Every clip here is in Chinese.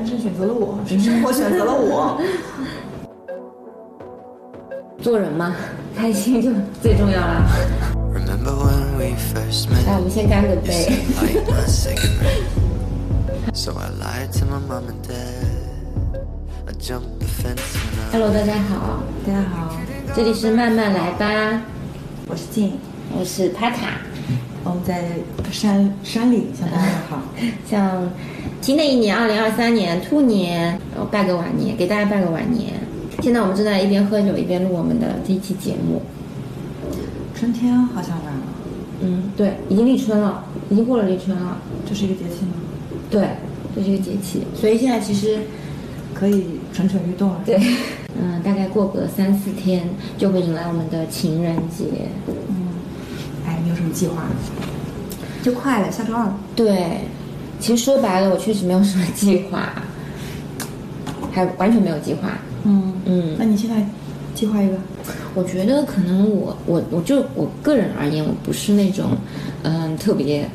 人生选择了我生我选择了我 做人嘛开心就最重要了。来我们先干个杯。So i lied to my mom and dad. Hello 大家好。大家好。这里是慢慢来吧。我是静。我是帕卡我们在山山里向大家好。像新的一年，二零二三年兔年，我拜个晚年，给大家拜个晚年。现在我们正在一边喝酒一边录我们的这一期节目。春天好像来了，嗯，对，已经立春了，已经过了立春了。这是一个节气吗？对，这是一个节气，所以现在其实可以蠢蠢欲动了。对，嗯，大概过个三四天就会迎来我们的情人节。计划？就快了，下周二。对，其实说白了，我确实没有什么计划，还完全没有计划。嗯嗯那你现在计划一个？我觉得可能我我我就我个人而言，我不是那种嗯特别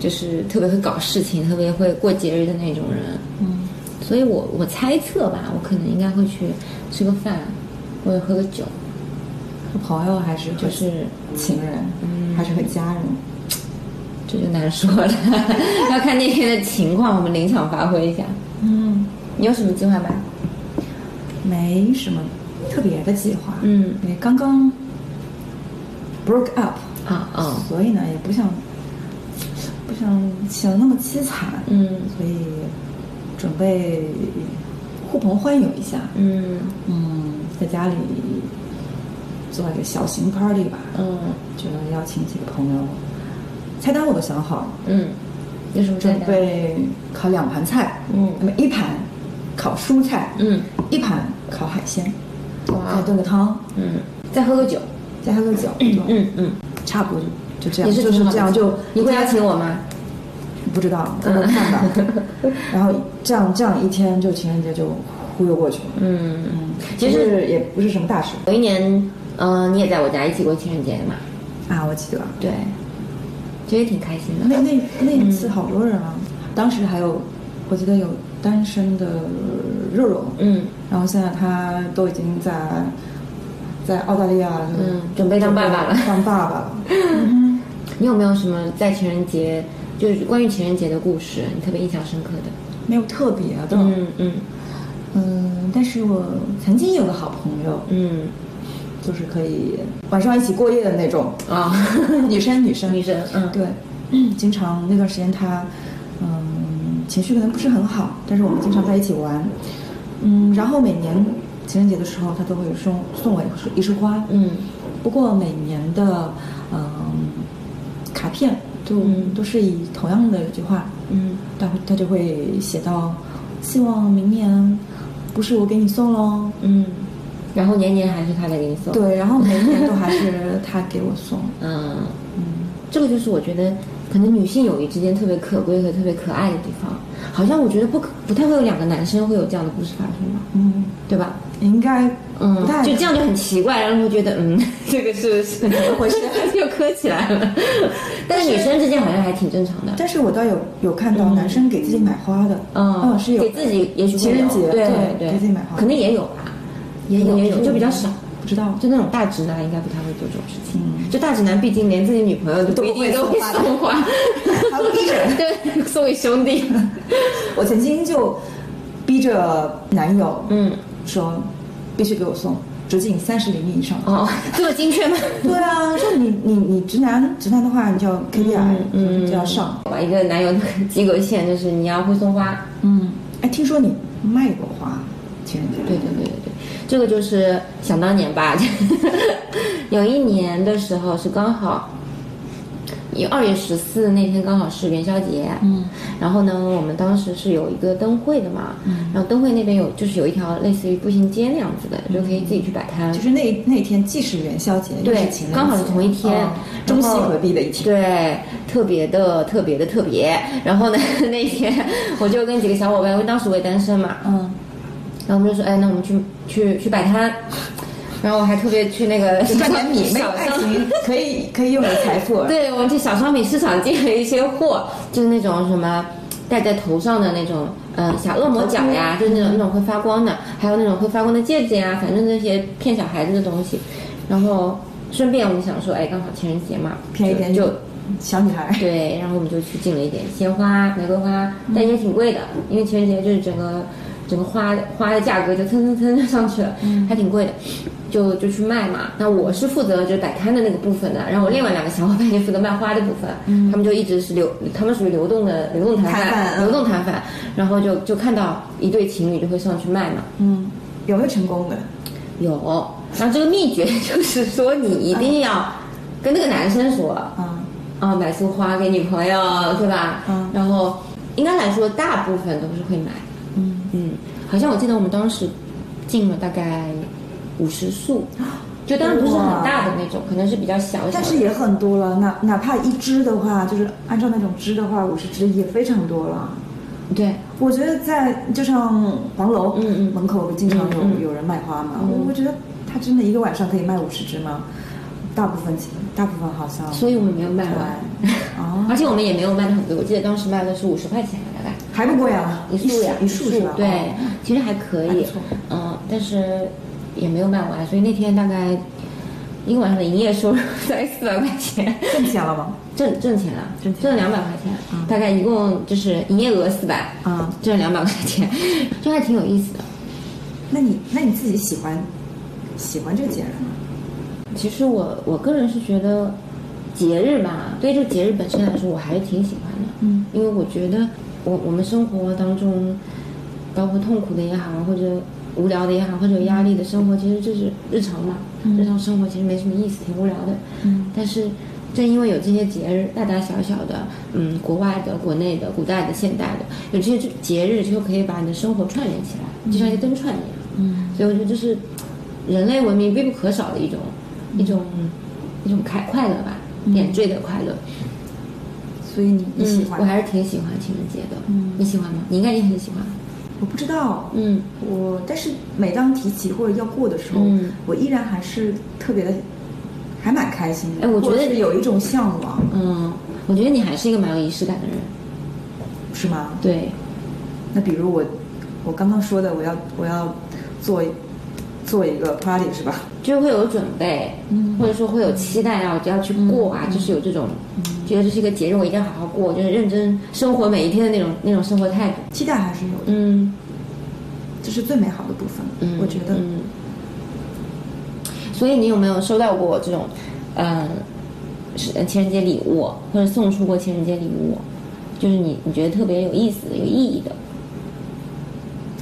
就是特别会搞事情、特别会过节日的那种人。嗯，所以我我猜测吧，我可能应该会去吃个饭，或者喝个酒，和朋友还是和就是情人，嗯还是和家人？这就难说了，要看那天的情况，我们临场发挥一下。嗯，你有什么计划吗？没什么特别的计划。嗯因为刚刚 broke up，啊啊所以呢也不想不想显得那么凄惨。嗯所以准备呼朋唤友一下。嗯嗯，在家里做一个小型 party 吧。嗯就邀请几个朋友，菜单我都想好了，嗯，有什么准？备烤两盘菜，嗯那么一盘烤蔬菜，嗯，一盘烤海鲜，哇再炖个汤，嗯，再喝个酒。再喝个酒，嗯嗯，差不多就就这样，就是这样就你会邀请我吗？不知道，到时候看吧。然后这样这样一天就情人节就忽悠过去了。嗯，嗯，其实也不是什么大事有一年，嗯、你也在我家一起过情人节的嘛？啊，我记得。对，这也挺开心的。那那那一次好多人啊，当时还有我记得有单身的肉肉，嗯然后现在他都已经在在澳大利亚，嗯准备当爸爸了当爸爸了。你有没有什么在情人节，就是关于情人节的故事，你特别印象深刻的？没有特别的，嗯嗯嗯，但是我曾经有个好朋友，嗯就是可以晚上一起过夜的那种，啊，女 生女生。女生嗯。对，经常那段时间她嗯情绪可能不是很好，但是我们经常在一起玩，嗯，然后每年情人节的时候，她都会送送我一束一束花，嗯。不过每年的嗯卡片都、嗯。都是以同样的一句话，嗯。他会他就会写到，希望明年不是我给你送喽，嗯，然后年年还是他来给你送。，对，然后每一年都还是他给我送，嗯，嗯，这个就是我觉得可能女性友谊之间特别可贵和特别可爱的地方。好像我觉得不可不太会有两个男生会有这样的故事发生吧，嗯，对吧？应该嗯就这样就很奇怪，让人会觉得嗯，这个是是？怎么回事，又磕起来了。但是女生之间好像还挺正常的。但是我倒有有看到男生给自己买花的，嗯，是有。给自己也许情人节对对给自己买花，可能也有。吧，也有也有，就比较少。不知道，就那种大直男应该不太会做这种事情。嗯就大直男毕竟连自己女朋友都不一定都会送花，还会 逼着人对，送给兄弟。我曾经就逼着男友，嗯，说必须给我送直径三十厘米以上的。哦，这么精确吗？对啊，说你你你直男直男的话，你就要 KPI，嗯，就要上。把一个男友的 及格线就是你要会送花。嗯，哎，听说你卖过花，情人节。对对对，这个就是想当年吧，有一年的时候是刚好，有二月十四那天刚好是元宵节，嗯，然后呢，我们当时是有一个灯会的嘛，嗯，然后灯会那边有就是有一条类似于步行街那样子的，就可以自己去摆摊，就是那那天既是元宵节，又对是刚好是同一天哦中西合璧的一天。对，特别的特别的特别。然后呢，那天我就跟几个小伙伴，因为当时我也单身嘛，嗯，然后我们就说，哎，那我们去去去摆摊。然后我还特别去那个小商爱情 可以可以拥有财富。对，我们去小商品市场进了一些货，就是那种什么戴在头上的那种，呃，小恶魔角呀，就是那种那种会发光的，还有那种会发光的戒指呀，反正那些骗小孩子的东西。然后顺便我们想说，哎，刚好情人节嘛，便宜点就。小女孩，对，然后我们就去进了一点鲜花、玫瑰花，但也挺贵的，因为情人节就是整个整个花花的价格就蹭蹭蹭上去了，还挺贵的，就就去卖嘛。那我是负责就摆摊的那个部分的，然后我另外两个小伙伴就负责卖花的部分，他们就一直是流，他们属于流动的流动摊贩，流动摊贩，然后就就看到一对情侣就会上去卖嘛。嗯，有没有成功的？有，然后这个秘诀就是说你一定要跟那个男生说，嗯，啊，买束花给女朋友，对吧？嗯。然后应该来说，大部分都是会买。嗯。嗯，好像我记得我们当时进了大概五十束，就当然不是很大的那种，可能是比较小小的。但是也很多了，哪哪怕一支的话，就是按照那种支的话，五十支也非常多了。对，我觉得在就像黄楼，嗯嗯。门口经常有、有人卖花嘛，嗯。我我觉得他真的一个晚上可以卖五十支吗？大部分大部分好像，所以我们没有卖完。对，哦，而且我们也没有卖的很多，我记得当时卖的是五十块钱还不贵啊，一束呀，一束是吧？对哦，其实还可以嗯，但是也没有卖完，所以那天大概一个晚上的营业收入 在四百块钱，挣钱了吗？挣挣钱了，挣挣了两百块钱，大概一共就是营业额四百，啊挣了两百块钱，就还挺有意思的。那你那你自己喜欢喜欢这个节日吗？其实我我个人是觉得节日吧，对这个节日本身来说，我还是挺喜欢的。嗯，因为我觉得我我们生活当中，包括痛苦的也好，或者无聊的也好，或者有压力的生活，其实就是日常嘛。日常生活其实没什么意思，挺无聊的。嗯，但是正因为有这些节日，大大小小的，嗯，国外的、国内的、古代的、现代的，有这些节日，就可以把你的生活串联起来，就像一个灯串一样。嗯，所以我觉得这是人类文明必不可少的一种、一种一种开快乐吧，点缀的快乐。所以你你喜欢？嗯？我还是挺喜欢情人节的。嗯你喜欢吗？你应该也很喜欢。我不知道，嗯我但是每当提起或者要过的时候，嗯我依然还是特别的，还蛮开心的。哎我觉得是有一种向往，嗯，我觉得你还是一个蛮有仪式感的人。是吗？对，那比如我，我刚刚说的，我要我要做做一个 party 是吧？就会有准备，嗯或者说会有期待啊，我要去过啊，就是有这种，觉得这是一个节日，我一定要好好过，就是认真生活每一天的那种那种生活态度。期待还是有的，嗯这是最美好的部分。嗯，我觉得，嗯。所以你有没有收到过这种，嗯，是呃情人节礼物，或者送出过情人节礼物，就是你你觉得特别有意思的、有意义的？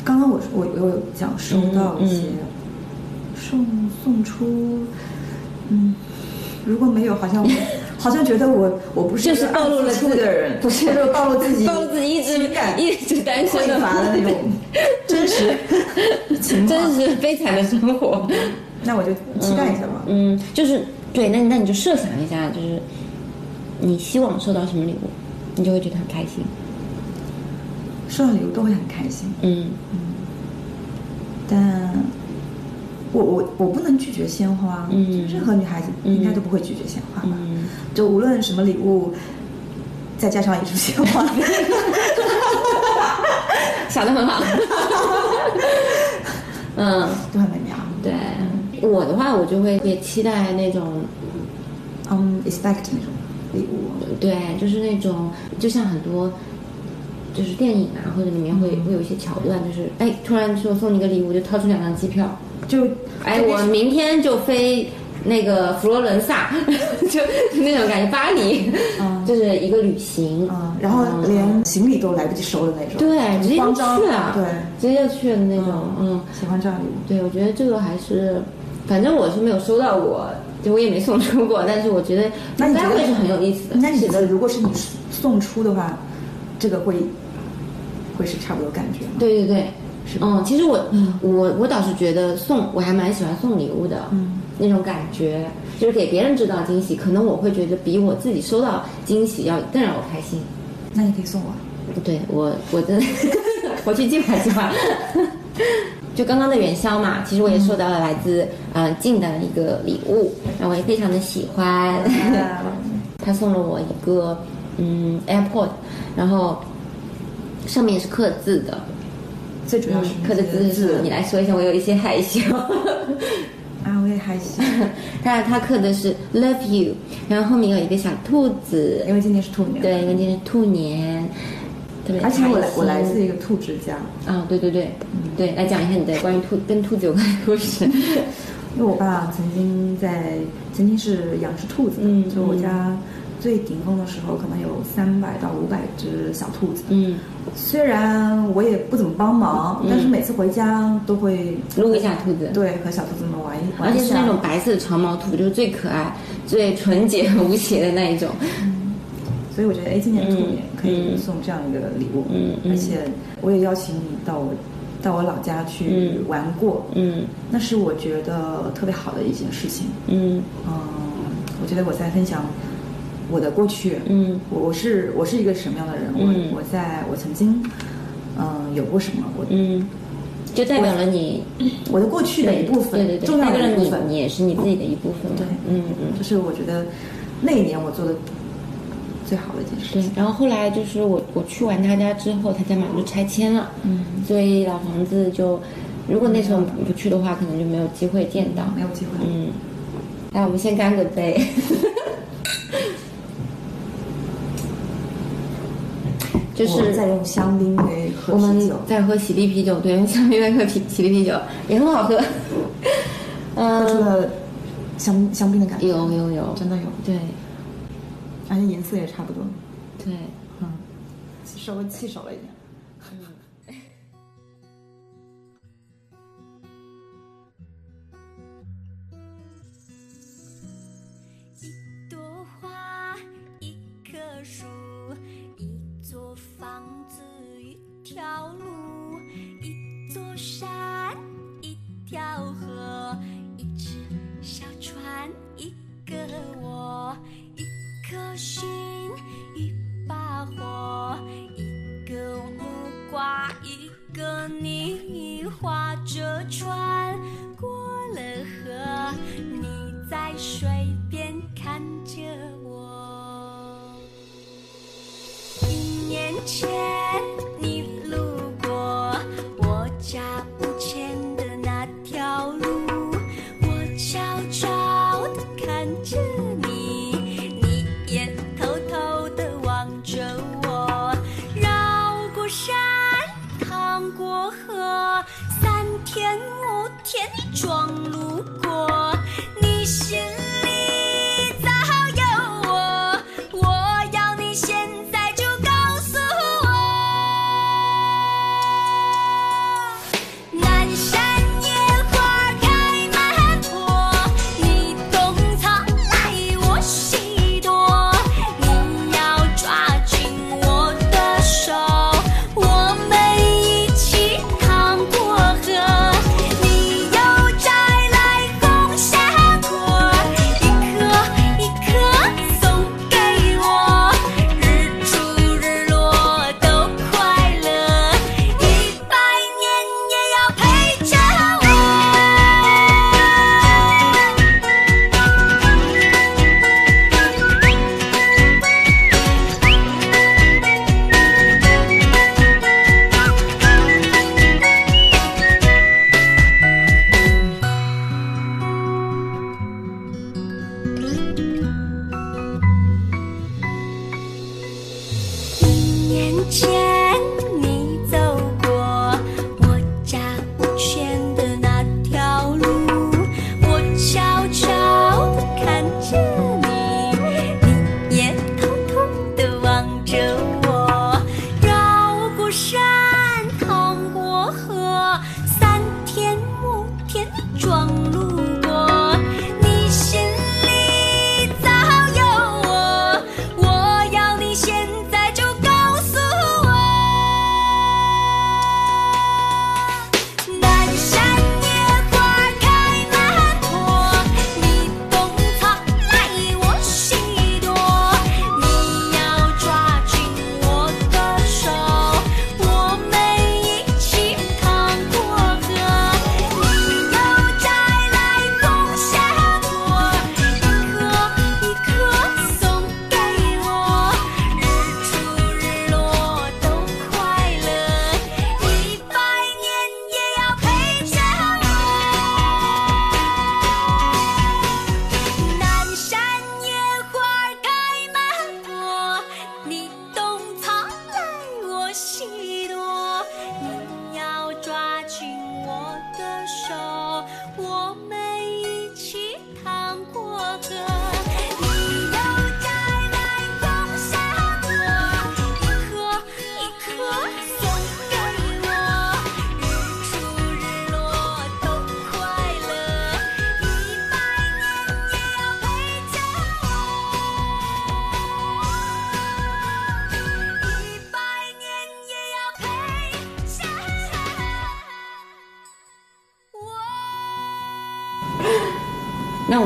刚刚我我我有讲收到一些、嗯送送出，嗯，如果没有，好像 好像觉得我我不是就是暴露了自己的人，不是或者暴露自己暴露自己一直一直单身的匮乏的那种 真实情。真实悲惨的生活。那我就期待一下吧。嗯，就是对，那那你就设想一下，就是你希望收到什么礼物，你就会觉得很开心。收到礼物都会很开心，嗯但我我我不能拒绝鲜花，嗯任何女孩子嗯应该都不会拒绝鲜花吧？嗯，就无论什么礼物，再加上一束鲜花，想的很好。嗯，都很美妙。对，我的话，我就会也期待那种，嗯、e x p e c t 那种礼物，对，就是那种，就像很多。就是电影啊，或者里面会、会有一些桥段，就是哎，突然说送你个礼物，就掏出两张机票，就哎，我明天就飞那个佛罗伦萨，就那种感觉，巴黎，嗯就是一个旅行，嗯，然后嗯连行李都来不及收的那种，对，直接就去了，对，直接就去了的那种，嗯，喜欢这样的礼物。对，我觉得这个还是，反正我是没有收到过，就我也没送出过，但是我觉得那应该会是很有意思的。那你觉是得如果是你送出的话，这个会会是差不多感觉吗？对对对，是嗯，其实我、嗯我我倒是觉得送我还蛮喜欢送礼物的，嗯，那种感觉就是给别人制造惊喜，可能我会觉得比我自己收到惊喜要更让我开心。那你可以送我。对我我的 我去计划计划。就刚刚的元宵嘛，其实我也收到了来自呃静的一个礼物，然后我也非常的喜欢。他送了我一个嗯 AirPod，然后上面是刻字的，最主要是刻的字是？你来说一下，我有一些害羞。啊，我也害羞，他他刻的是 love you，然后后面有一个小兔子，因为今年是兔年。对，因为今天是兔年，特别而且我来我来自一个兔之家，啊，对对对，对，来讲一下你的关于兔跟兔子有关的故事。因为我爸曾经在曾经是养只兔子的，嗯就我家最顶峰的时候可能有三百到五百只小兔子。嗯，虽然我也不怎么帮忙，但是每次回家都会撸一下兔子，对和小兔子们玩一玩一下。且是那种白色的长毛兔，就是最可爱、最纯洁无邪的那一种。所以我觉得，哎，今年兔年嗯可以嗯送这样一个礼物，而且我也邀请你到我到我老家去嗯玩过，嗯那是我觉得特别好的一件事情。嗯嗯，我觉得我在分享我的过去，嗯我我是我是一个什么样的人，嗯我我在我曾经嗯有过什么，我嗯，就代表了你我的过去的一部分，对对对，重要代表了你，的一部分，你也是你自己的一部分。对嗯嗯。就是我觉得那一年我做的最好的一件事情。，对然后后来就是我我去完他家之后，他家马上就拆迁了，嗯，所以老房子就，如果那时候不去的话，可能就没有机会见到。没有机会。嗯，来，我们先干个杯。就是在用香槟杯喝我们啤酒，在喝喜力啤酒，对，用香槟杯喝啤喜力啤酒也很好喝。嗯，喝出了香香槟的感觉，有有有，真的有，对。而且颜色也差不多，对，嗯，稍微气少了一点。一天你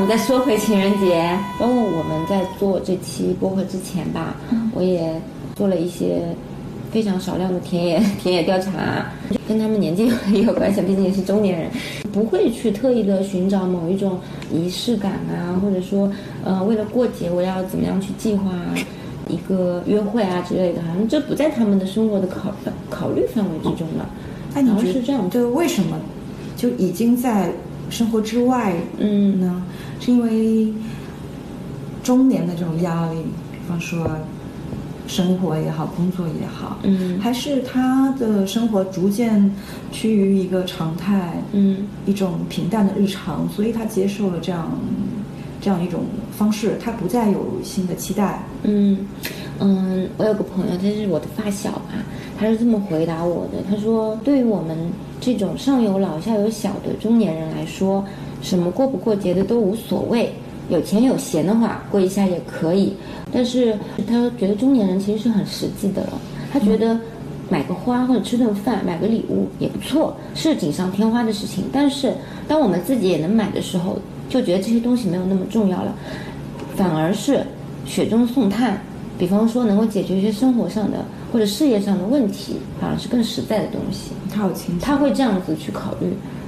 再说回情人节，包括我们在做这期播客之前吧，我也做了一些非常少量的田野 田野调查，跟他们年纪 也有关系，毕竟也是中年人，不会去特意的寻找某一种仪式感啊，或者说呃为了过节我要怎么样去计划一个约会啊之类的，好像这不在他们的生活的考考虑范围之中了。哎，你然后觉是这样对，为什么就已经在生活之外嗯呢？是因为中年的这种压力，比方说生活也好，工作也好，嗯还是他的生活逐渐趋于一个常态，嗯一种平淡的日常，所以他接受了这样这样一种方式，他不再有新的期待。嗯嗯，我有个朋友，他是我的发小吧，他是这么回答我的。他说，对于我们这种上有老下有小的中年人来说，什么过不过节的都无所谓，有钱有闲的话过一下也可以。但是他觉得中年人其实是很实际的了，他觉得。买个花或者吃顿饭，买个礼物也不错，是锦上添花的事情。但是，当我们自己也能买的时候，就觉得这些东西没有那么重要了。反而是雪中送炭，比方说能够解决一些生活上的或者事业上的问题，反而是更实在的东西。他好清楚他会这样子去考虑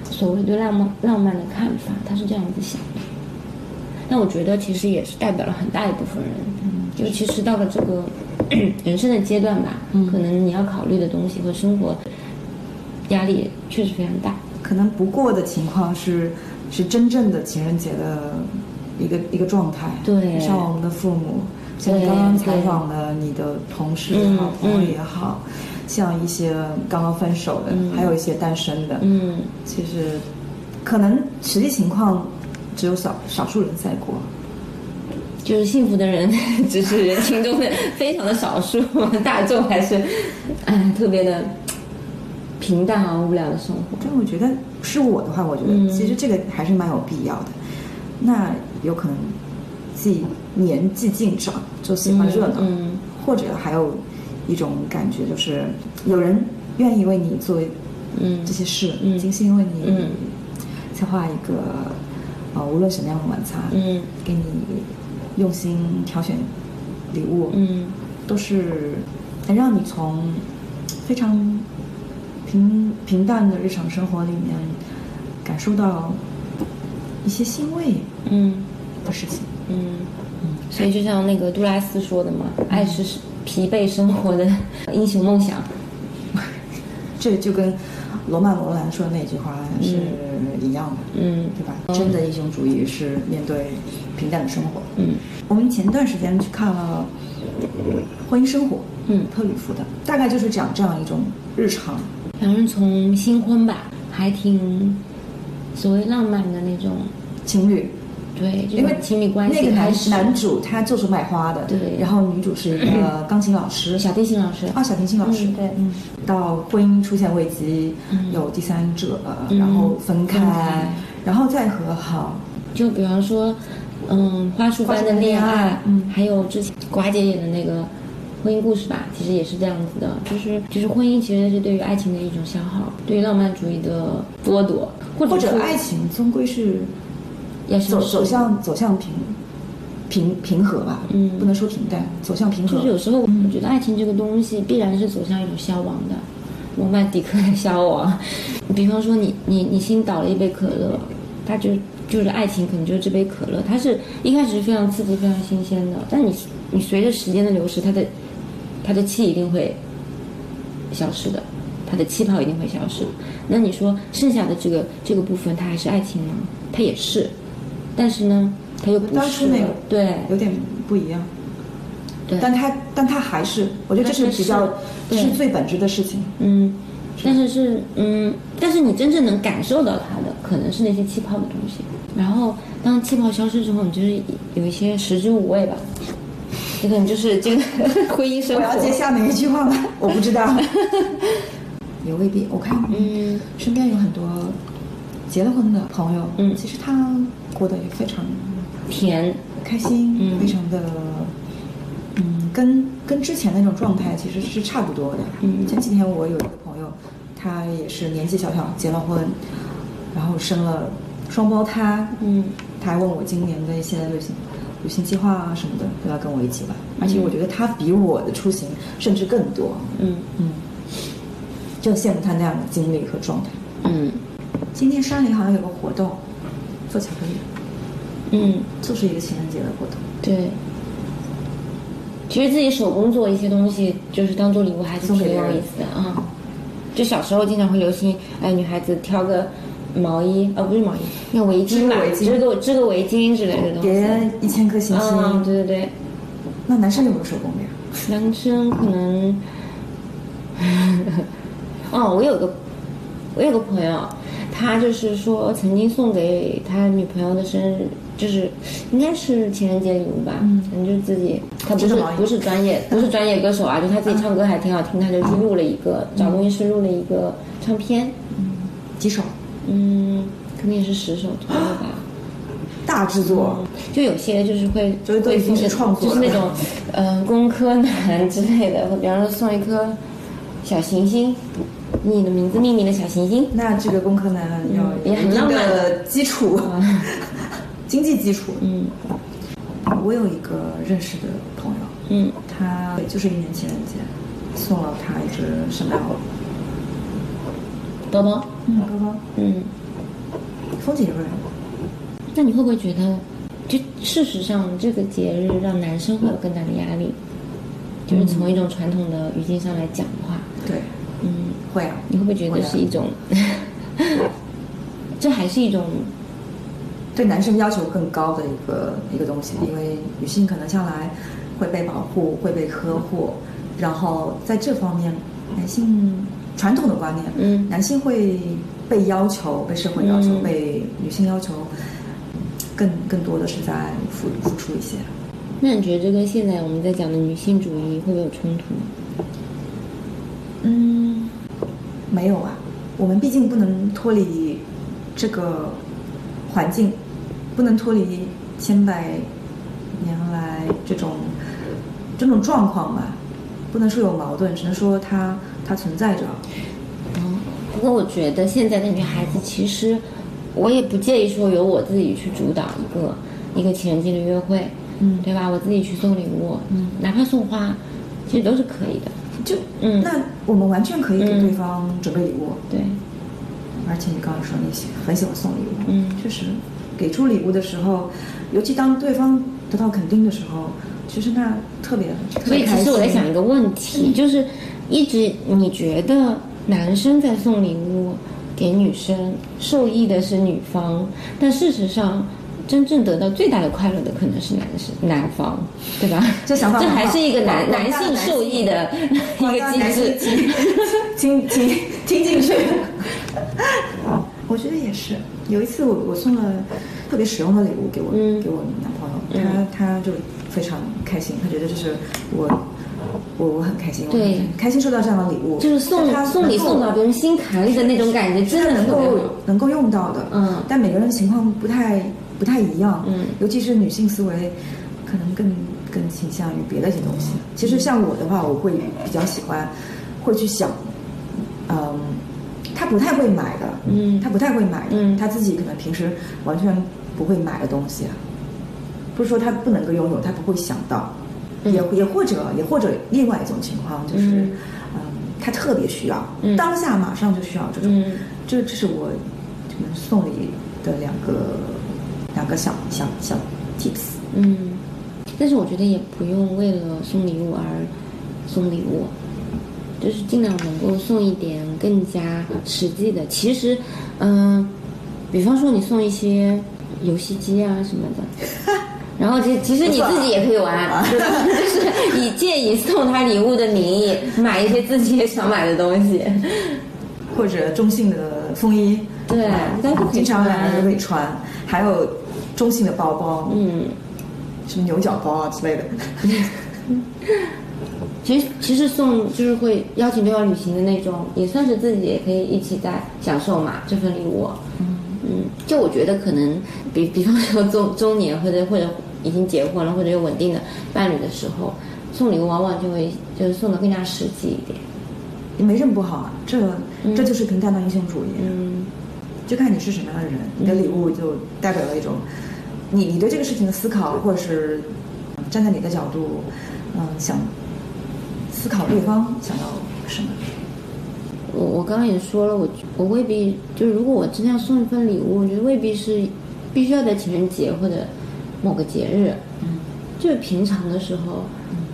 所谓对浪漫浪漫的看法，他是这样子想的。但我觉得其实也是代表了很大一部分人，就其实到了这个 人生的阶段吧，可能你要考虑的东西和生活压力确实非常大。可能不过的情况是，是真正的情人节的一个一个状态。对像我们的父母，像你刚刚采访的你的同事也好，嗯朋友也好，像一些刚刚分手的，还有一些单身的，嗯，其实可能实际情况只有少少数人在过。就是幸福的人 只是人群中的非常的少数，大众还是哎特别的平淡而无聊的生活。但我觉得是我的话，我觉得嗯其实这个还是蛮有必要的。那有可能自己年纪渐长就喜欢热闹，或者还有一种感觉就是有人愿意为你做嗯。这些事，嗯。精心为你嗯策划一个呃无论什么样的晚餐，嗯。给你用心挑选礼物，嗯。都是能让你从非常平平淡的日常生活里面感受到一些欣慰嗯。的事情。嗯，所以就像那个杜拉斯说的嘛，爱是疲惫生活的 英雄梦想。这就跟罗曼·罗兰说的那句话是一样的，嗯对吧？真的英雄主义是面对平淡的生活。嗯我们前段时间去看了《婚姻生活》，嗯特吕弗的，大概就是讲这样一种日常。反正从新婚吧，还挺所谓浪漫的那种，情侣，对，因为情侣关系那个男男主他就是卖花的，对然后女主是一个钢琴老师，小提琴老师啊，小提琴老师，嗯对。嗯，到婚姻出现危机，嗯。有第三者，嗯然后分开，然后再和好，就比方说，嗯，花束般的恋爱，嗯还有之前寡姐演的那个婚姻故事吧，其实也是这样子的，就是就是婚姻其实是对于爱情的一种消耗，对于浪漫主义的剥夺，或者或者爱情终归是要是走走向走向平平平和吧，嗯不能说平淡，走向平和就是，有时候我觉得爱情这个东西必然是走向一种消亡的，罗曼蒂克的消亡。比方说你你你新倒了一杯可乐，它就就是爱情，可能就是这杯可乐，它是一开始是非常刺激、非常新鲜的，但你你随着时间的流逝，它的它的气一定会消失的，它的气泡一定会消失。那你说剩下的这个这个部分，它还是爱情吗？它也是，但是呢，他又不是当初那个对有点不一样。对，但他但他还是，我觉得这是比较对是最本质的事情。嗯，但是是嗯，但是你真正能感受到它的，可能是那些气泡的东西。然后当气泡消失之后，你就是有一些食之无味吧。这可能就是这个 婚姻生活我活。要接下面一句话吗？我不知道，也未必。我看嗯身边有很多结了婚的朋友，嗯。其实他过得也非常甜，开心，嗯。非常的，嗯，跟跟之前那种状态其实是差不多的。嗯。前几天我有一个朋友，他也是年纪小小结了婚，然后生了双胞胎，嗯。他还问我今年的一些旅行旅行计划啊什么的，都要跟我一起玩。而且我觉得他比我的出行甚至更多。嗯。嗯，就羡慕他那样的经历和状态。嗯今天山里好像有个活动，做巧克力，嗯，就是一个情人节的活动。对。其实自己手工做一些东西，就是当做礼物，还是挺有意思的啊。就小时候经常会流行，哎，女孩子挑个毛衣，哦，不是毛衣，那围巾吧，织个织个织个围巾之类的东西。叠一千颗星星。嗯，对对对，那男生有没有手工的呀？男生可能，哦，我有个我有个朋友，他就是说曾经送给他女朋友的生日，就是应该是情人节礼物吧，嗯。反正就是自己，他不是不是专业不是专业歌手啊，就他自己唱歌还挺好听，他就去录了一个找录音师录了一个唱片，几首嗯，可能也是十首左右吧。大制作，就有些就是会就是都已经是创作就是那种，嗯、工科男之类的，比方说送一颗小行星，以你的名字命名的小行星，那这个功课呢要一定的。基础，经济基础。嗯。我有一个认识的朋友，嗯。他就是一年情人节送了他一只圣诞老，包包，嗯，包包，嗯，风景润。那你会不会觉得，就事实上这个节日让男生会有更大的压力？就是从一种传统的语境上来讲的话，对，嗯，会啊，你会不会觉得是一种，这还是一种，对男生要求更高的一个一个东西，因为女性可能向来会被保护、会被呵护，然后在这方面，男性传统的观念，嗯男性会被要求、被社会要求、嗯被女性要求，更更多的是在付付出一些。那你觉得这跟现在我们在讲的女性主义会不会有冲突？嗯，没有啊，我们毕竟不能脱离这个环境，不能脱离千百年来这种这种状况吧，不能说有矛盾，只能说它它存在着。嗯，不过我觉得现在的女孩子其实，我也不介意说由我自己去主导一个一个情人节的约会，嗯对吧？我自己去送礼物，嗯哪怕送花，其实都是可以的。就嗯那我们完全可以给嗯对方准备礼物，对，而且你刚刚说你喜很喜欢送礼物，嗯确实，给出礼物的时候，尤其当对方得到肯定的时候，其实那特别特所以其。实我在想一个问题，就是一直你觉得男生在送礼物给女生，受益的是女方，但事实上。真正得到最大的快乐的可能是男生男方，对吧？这想法这还是一个男男性受益的一个机制。听听听听进去。我觉得也是。有一次我我送了特别实用的礼物给我、嗯给我男朋友，他他就非常开心，他觉得就是我我我很开心，我对很开心收到这样的礼物，就是送他送礼送到别人心坎里的那种感觉，真的能够。能够用到的，嗯但每个人情况不太不太一样，嗯。尤其是女性思维，可能更更倾向于别的一些东西。其实像我的话，我会比较喜欢，会去想，嗯，他不太会买的，嗯。他不太会买的，嗯。他自己可能平时完全不会买的东西，不是说他不能够拥有，他不会想到，嗯。也也或者也或者另外一种情况就是，嗯。嗯，他特别需要，嗯。当下马上就需要这种，嗯。这这是我送礼的两个两个小小小 tips。嗯，但是我觉得也不用为了送礼物而送礼物，就是尽量能够送一点更加实际的。其实，嗯、比方说你送一些游戏机啊什么的。然后其其实你自己也可以玩，就是以借以送他礼物的名义买一些自己也想买的东西。或者中性的风衣，对啊都可以经常穿两个人都可以穿，还有中性的包包，嗯，什么牛角包啊之类的。其实其实送就是会邀请对方旅行的那种，也算是自己也可以一起在享受嘛这份礼物。嗯就我觉得可能比比方说中 中年或者或者已经结婚了或者有稳定的伴侣的时候，送礼物往往就会就是送的更加实际一点。也没什么不好啊，这嗯这就是平淡的英雄主义，嗯就看你是什么样的人，你的礼物就代表了一种你你对这个事情的思考，或者是站在你的角度，嗯，想思考对方想要什么？我我刚刚也说了，我我未必就是如果我真的要送一份礼物，我觉得未必是必须要在情人节或者某个节日，嗯，就是平常的时候，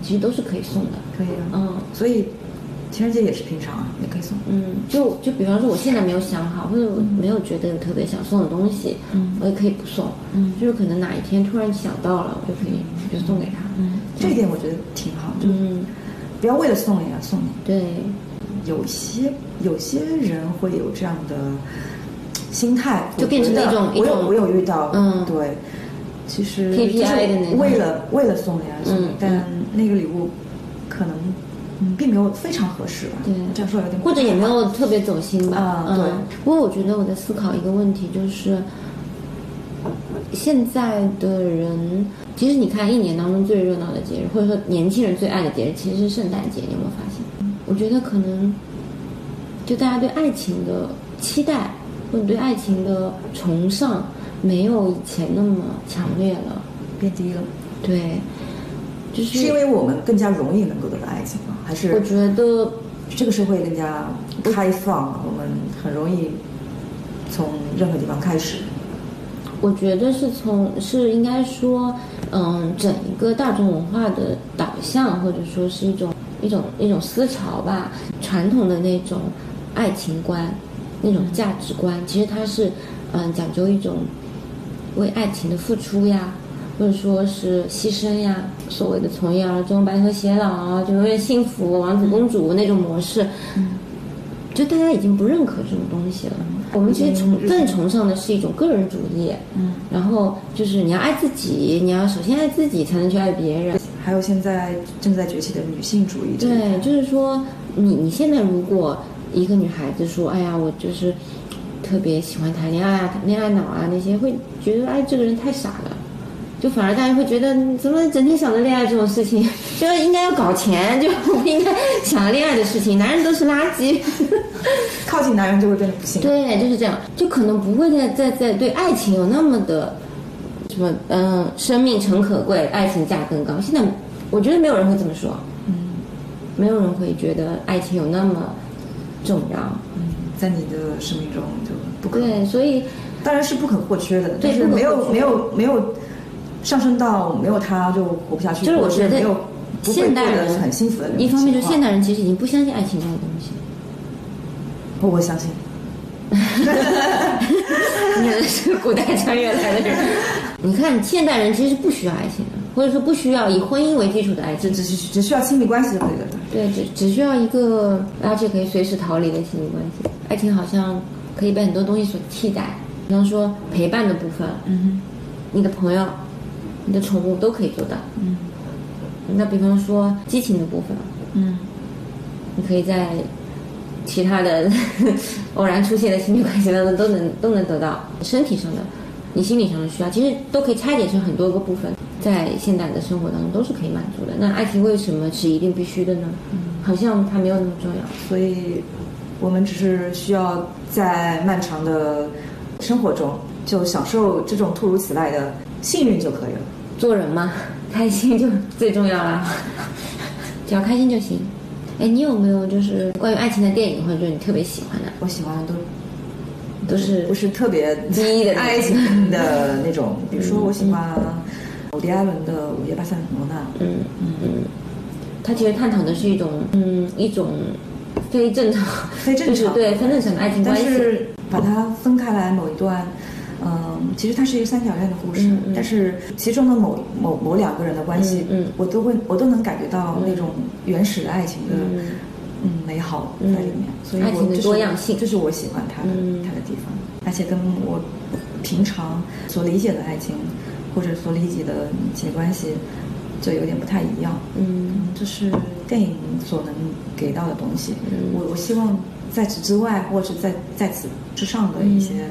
其实都是可以送的。可以啊。嗯所以情人节也是平常啊，也可以送。嗯，就就比方说我现在没有想好，或者我没有觉得有特别想送的东西，嗯。我也可以不送。嗯。就是可能哪一天突然想到了，我就可以就送给他。嗯，这一点我觉得挺好，就是嗯，不要为了送也要送。你。对，有些有些人会有这样的心态，就变成我觉得一种我有我有遇到，嗯。对，其实 KPI 就是的那为了为了送礼而送但那个礼物嗯并没有非常合适吧，对这样说有点或者也没有特别走心吧。啊对嗯。不过我觉得我在思考一个问题，就是现在的人，其实你看一年当中最热闹的节日，或者说年轻人最爱的节日，其实是圣诞节。你有没有发现？我觉得可能就大家对爱情的期待，或者对爱情的崇尚，没有以前那么强烈了。变低了，对，就是是因为我们更加容易能够得到爱情吗？还是我觉得这个社会更加开放，我们很容易从任何地方开始？我觉得是从是应该说，嗯，整一个大众文化的导向，或者说是一种一种一种思潮吧，传统的那种爱情观，那种价值观，其实它是嗯讲究一种为爱情的付出呀，或者说是牺牲呀，所谓的从一而终、白头偕老啊，就永远幸福、王子公主那种模式，就大家已经不认可这种东西了。我们其实崇更崇尚的是一种个人主义，嗯，然后就是你要爱自己，你要首先爱自己，才能去爱别人。还有现在正在崛起的女性主义对，就是说，你你现在如果一个女孩子说，哎呀，我就是特别喜欢谈恋爱啊，恋爱脑啊那些，会觉得哎这个人太傻了。就反而大家会觉得，怎么整天想着恋爱这种事情？就应该要搞钱，就不应该想恋爱的事情。男人都是垃圾。靠近男人就会变得不幸。对，就是这样，就可能不会再再再对爱情有那么的什么，嗯，生命诚可贵，爱情价更高。现在我觉得没有人会这么说，嗯没有人会觉得爱情有那么重要。嗯，在你的生命中就不可，对，所以当然是不可或缺的，对但是没有没有没有上升到没有他就活不下去，就是我觉得没有现代人很幸福的一方面就是现代人其实已经不相信爱情这种东西。我我相信，你是古代穿越来的人。你看，现代人其实是不需要爱情的，或者说不需要以婚姻为基础的爱情只。只只只需要亲密关系就可以了。对，只只需要一个，而且可以随时逃离的亲密关系。爱情好像可以被很多东西所替代，比方说陪伴的部分，嗯你的朋友、你的宠物都可以做到。嗯那比方说激情的部分，嗯你可以在其他的 偶然出现的亲密关系当中都能都能得到身体上的、你心理上的需要，其实都可以拆解成很多个部分，在现代的生活当中都是可以满足的。那爱情为什么是一定必须的呢？好像它没有那么重要。所以我们只是需要在漫长的生活中就享受这种突如其来的幸运就可以了。做人嘛，开心就最重要啦，只要开心就行。哎，你有没有就是关于爱情的电影，或者说你特别喜欢的？我喜欢的都都是不是特别第一的爱情的那种，比如说我喜欢伍迪·艾伦的《午夜巴塞罗那》，嗯嗯，它其实探讨的是一种嗯一种非正常、非正常。就是对非正常的爱情关但系。是把它分开来某一段，嗯，其实它是一个三角恋的故事，嗯嗯。但是其中的某某某两个人的关系，嗯嗯。我都会我都能感觉到那种原始的爱情的嗯。嗯美好在里面，所以爱情的我这是多样性这是我喜欢它的、嗯。它的地方，而且跟我平常所理解的爱情或者所理解的亲密关系就有点不太一样。嗯。嗯，这是电影所能给到的东西。嗯。我我希望在此之外，或者是在在此之上的一些、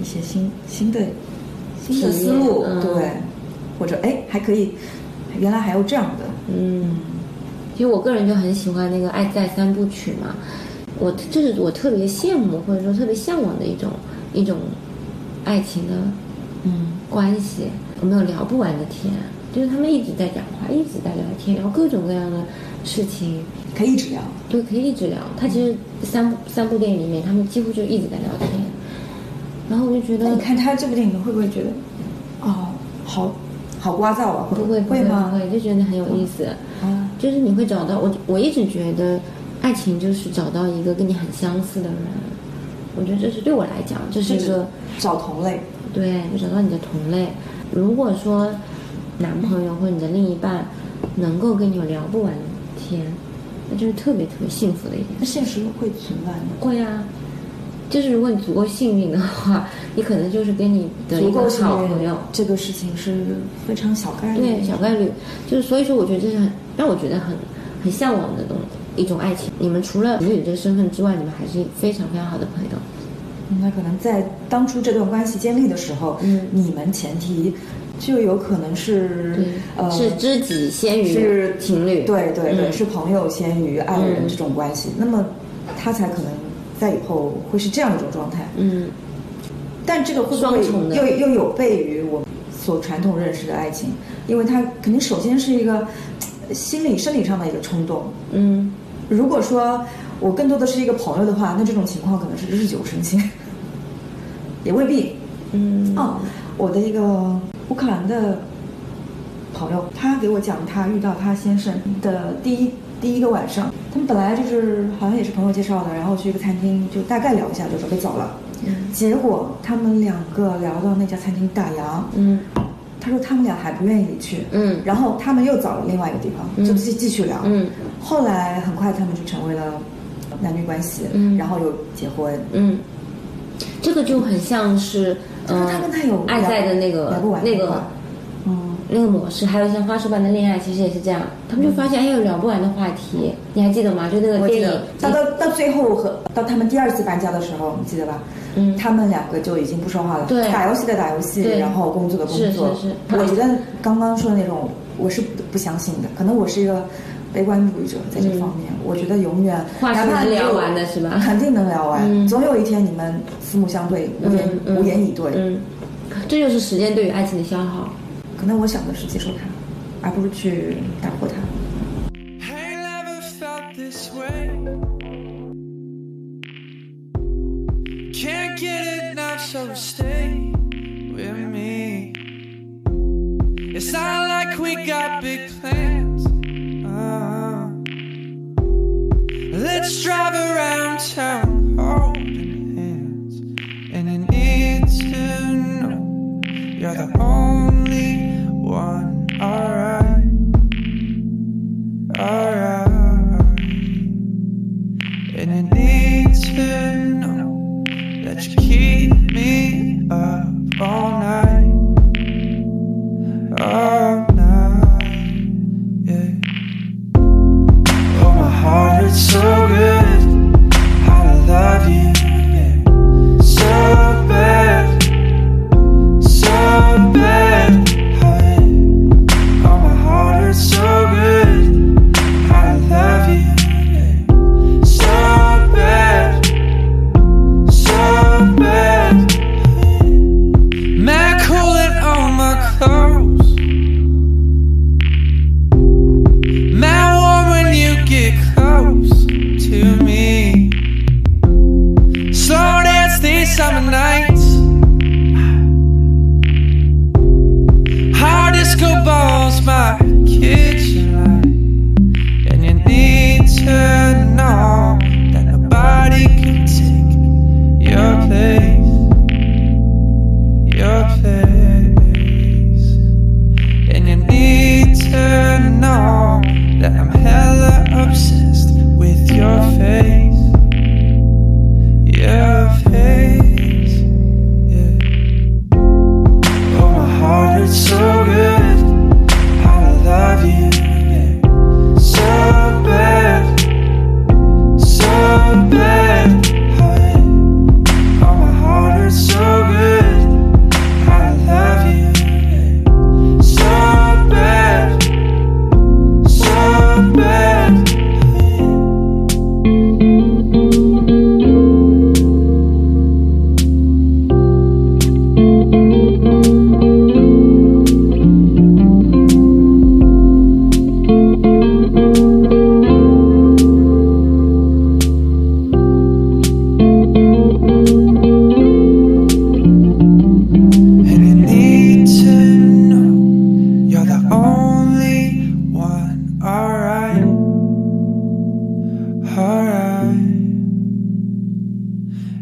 一些新新的新的思路，嗯对，或者哎还可以，原来还有这样的，嗯，其实我个人就很喜欢那个《爱在三部曲》嘛，我这是我特别羡慕或者说特别向往的一种一种爱情的嗯关系，我们有聊不完的天，就是他们一直在讲话，一直在聊天，聊各种各样的事情，可以一直聊。对，可以一直聊。他其实三部三部电影里面，他们几乎就一直在聊天。然后我就觉得你看他这部电影，会不会觉得，哦，好好聒噪啊？不会不会吗？不会，就觉得很有意思。啊，就是你会找到我，我一直觉得爱情就是找到一个跟你很相似的人。我觉得这是对我来讲，这是一个找同类。对，就找到你的同类。如果说男朋友或者你的另一半能够跟你有聊不完的天，那就是特别特别幸福的一件事。那现实会存在吗？会啊，就是如果你足够幸运的话，你可能就是跟你的一个好朋友，这个事情是非常小概率。对小概率，就是所以说，我觉得这是很让我觉得很很向往的东一种爱情。你们除了情侣这个身份之外，你们还是非常非常好的朋友。那可能在当初这段关系建立的时候，嗯你们前提就有可能是，呃是知己先于是情侣，对对对，嗯是朋友先于爱人嗯这种关系，那么他才可能在以后会是这样一种状态。嗯，但这个会不会又又有悖于我们所传统认识的爱情？因为它肯定首先是一个呃心理生理上的一个冲动。嗯，如果说我更多的是一个朋友的话，那这种情况可能是日久生情，也未必。嗯，哦，我的一个乌克兰的朋友，他给我讲他遇到他先生的第一第一个晚上，他们本来就是好像也是朋友介绍的，然后去一个餐厅就大概聊一下就准备走了，嗯。结果他们两个聊到那家餐厅打烊，嗯。他说他们俩还不愿意离去，嗯。然后他们又找了另外一个地方，嗯。就继继续聊，嗯。后来很快他们就成为了男女关系，嗯。然后又结婚，嗯，这个就很像是就是呃他跟他有爱在的那个那个。那个模式，还有像花束般的恋爱，其实也是这样。他们就发现哎有聊不完的话题，你还记得吗？就那个电影得，到到到最后和到他们第二次搬家的时候，你记得吧？嗯他们两个就已经不说话了，对打游戏的打游戏，然后工作的工作。是是是我觉得刚刚说的那种，我是不不相信的，可能我是一个悲观主义者在这方面。我觉得永远嗯话是哪怕聊完的是吧肯定能聊完，嗯总有一天你们四目相对，无言、无言以对。嗯，这就是时间对于爱情的消耗。可能我想的是接受它，而不是去打破它。 I never felt this way. Can't get enough, so stay with me. It's not like we got big plans. Uh, let's drive around town holding hands. And I need to know you're the only one. Alright. And you need to know that I'm hella obsessed with your face.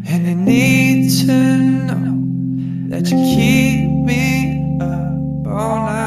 And I need to know that you keep me up all night.